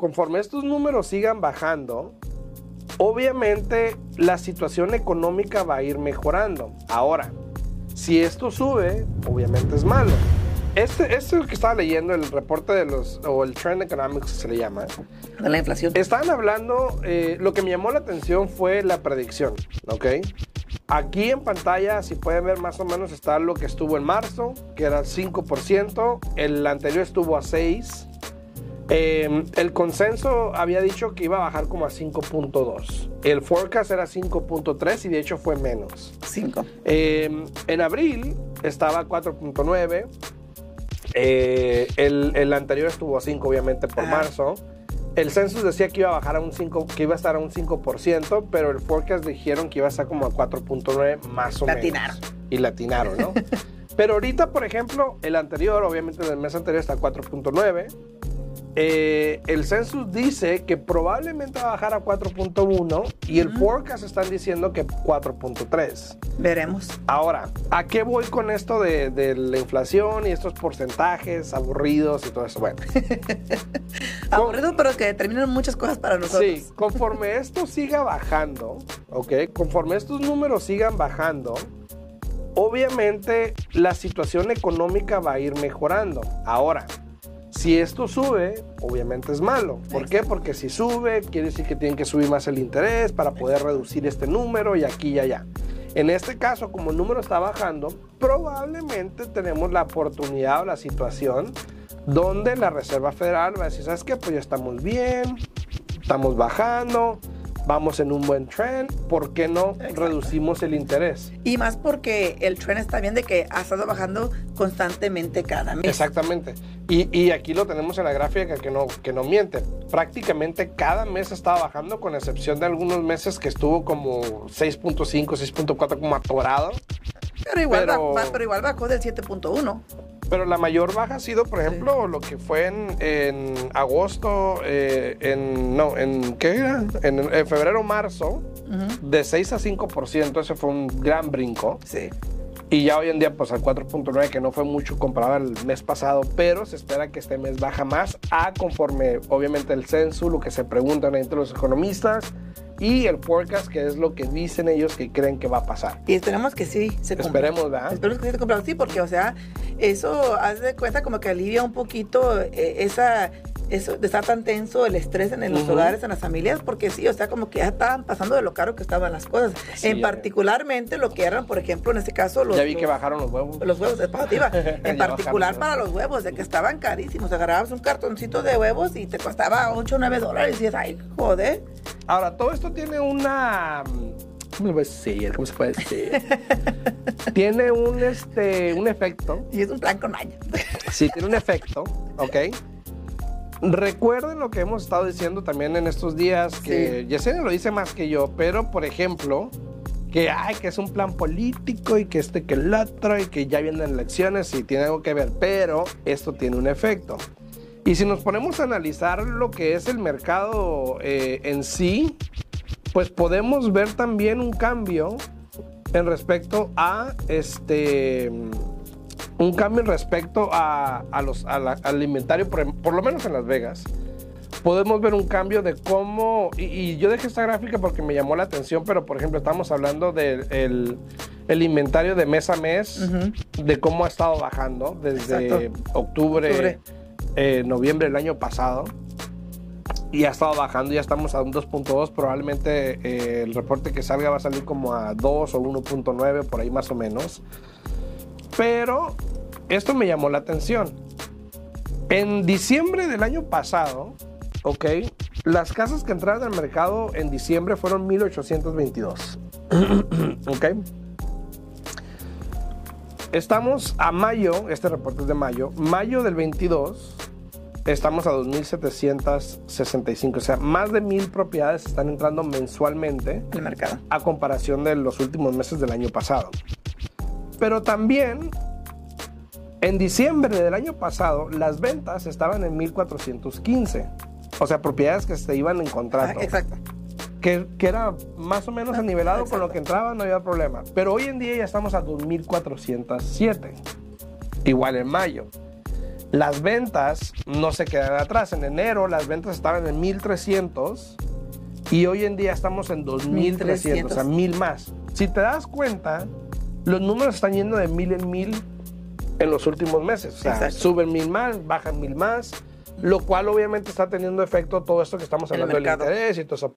conforme estos números sigan bajando, obviamente la situación económica va a ir mejorando. Ahora, si esto sube, obviamente es malo. Este, este que estaba leyendo, el reporte de los, o el Trend Economics se le llama. De la inflación. Estaban hablando, eh, lo que me llamó la atención fue la predicción, ¿ok? Aquí en pantalla, si pueden ver más o menos, está lo que estuvo en marzo, que era 5%, el anterior estuvo a 6%. Eh, el consenso había dicho que iba a bajar como a 5.2. El forecast era 5.3 y de hecho fue menos. 5. Eh, en abril estaba a 4.9. Eh, el, el anterior estuvo a 5 obviamente por marzo. El census decía que iba a bajar a un 5, que iba a estar a un 5%, pero el forecast dijeron que iba a estar como a 4.9 más o Latinaron. menos. Y latinaron, ¿no? pero ahorita, por ejemplo, el anterior, obviamente el mes anterior está a 4.9. Eh, el census dice que probablemente va a bajar a 4.1 y el forecast están diciendo que 4.3. Veremos. Ahora, ¿a qué voy con esto de, de la inflación y estos porcentajes aburridos y todo eso? Bueno, Aburrido, pero que determinan muchas cosas para nosotros. sí, conforme esto siga bajando, ¿ok? Conforme estos números sigan bajando, obviamente la situación económica va a ir mejorando. Ahora, si esto sube, obviamente es malo. ¿Por qué? Porque si sube, quiere decir que tienen que subir más el interés para poder reducir este número y aquí y allá. En este caso, como el número está bajando, probablemente tenemos la oportunidad o la situación donde la Reserva Federal va a decir, ¿sabes qué? Pues ya estamos bien, estamos bajando, vamos en un buen trend, ¿por qué no reducimos el interés? Y más porque el tren está bien de que ha estado bajando constantemente cada mes. Exactamente. Y, y aquí lo tenemos en la gráfica que no, que no miente. Prácticamente cada mes estaba bajando, con excepción de algunos meses que estuvo como 6.5, 6.4 como atorado. Pero igual, Pero- ba- pero igual bajó del 7.1. Pero la mayor baja ha sido, por ejemplo, lo que fue en, en agosto, eh, en, no, en, ¿qué era? En, en febrero, marzo, de 6 a 5%, ese fue un gran brinco. Sí. Y ya hoy en día, pues al 4.9, que no fue mucho comparado al mes pasado, pero se espera que este mes baja más a conforme, obviamente, el censo, lo que se preguntan entre los economistas y el forecast, que es lo que dicen ellos que creen que va a pasar. Y esperemos que sí se cumpla. Esperemos, ¿verdad? Esperemos que sí se cumpla. Sí, porque, o sea, eso, haz de cuenta como que alivia un poquito eh, esa, eso de estar tan tenso, el estrés en, en los Ujú. hogares, en las familias, porque sí, o sea, como que ya estaban pasando de lo caro que estaban las cosas. Sí, en particularmente lo que eran, por ejemplo, en este caso, los, Ya vi que bajaron los huevos. los huevos de espativa. Ya En particular para los huevos, de que estaban carísimos. Agarrabas un cartoncito de huevos y te costaba 8 o 9 dólares. Y dices, ay, joder. Ahora, todo esto tiene una. ¿Cómo se puede decir? ¿Cómo se puede decir? tiene un, este, un efecto. Y es un plan con. Sí, tiene un efecto, ¿ok? Recuerden lo que hemos estado diciendo también en estos días, que Sí. Yesenia lo dice más que yo, pero por ejemplo, que, ay, que es un plan político y que este que el otro y que ya vienen elecciones y tiene algo que ver, pero esto tiene un efecto. Y si nos ponemos a analizar lo que es el mercado eh, en sí, pues podemos ver también un cambio en respecto a este un cambio respecto a, a los, a la- al inventario, por, por lo menos en Las Vegas. Podemos ver un cambio de cómo, y, y yo dejé esta gráfica porque me llamó la atención, pero por ejemplo estamos hablando del el, el inventario de mes a mes, de cómo ha estado bajando desde Exacto. octubre, Octubre. eh, noviembre del año pasado. Y ha estado bajando, ya estamos a un 2.2, probablemente eh, el reporte que salga va a salir como a 2 o 1.9, por ahí más o menos. Pero esto me llamó la atención. En diciembre del año pasado, ok, las casas que entraron al mercado en diciembre fueron 1822. ok. Estamos a mayo, este reporte es de mayo, mayo del 22, estamos a 2.765, o sea, más de mil propiedades están entrando mensualmente El mercado. a comparación de los últimos meses del año pasado. Pero también en diciembre del año pasado las ventas estaban en 1415. O sea, propiedades que se iban en Ah, contrato. exacto. que, que era más o menos Ah, anivelado con lo exacto. que entraba, no había problema. Pero hoy en día ya estamos a 2407. Igual en mayo. las ventas no se quedan atrás. En enero las ventas estaban en 1300 y hoy en día estamos en 2300, o sea, mil más. Si te das cuenta, los números están yendo de mil en mil en los últimos meses. O sea, Exacto. suben mil más, bajan mil más, lo cual obviamente está teniendo efecto todo esto que estamos hablando del interés y todo eso.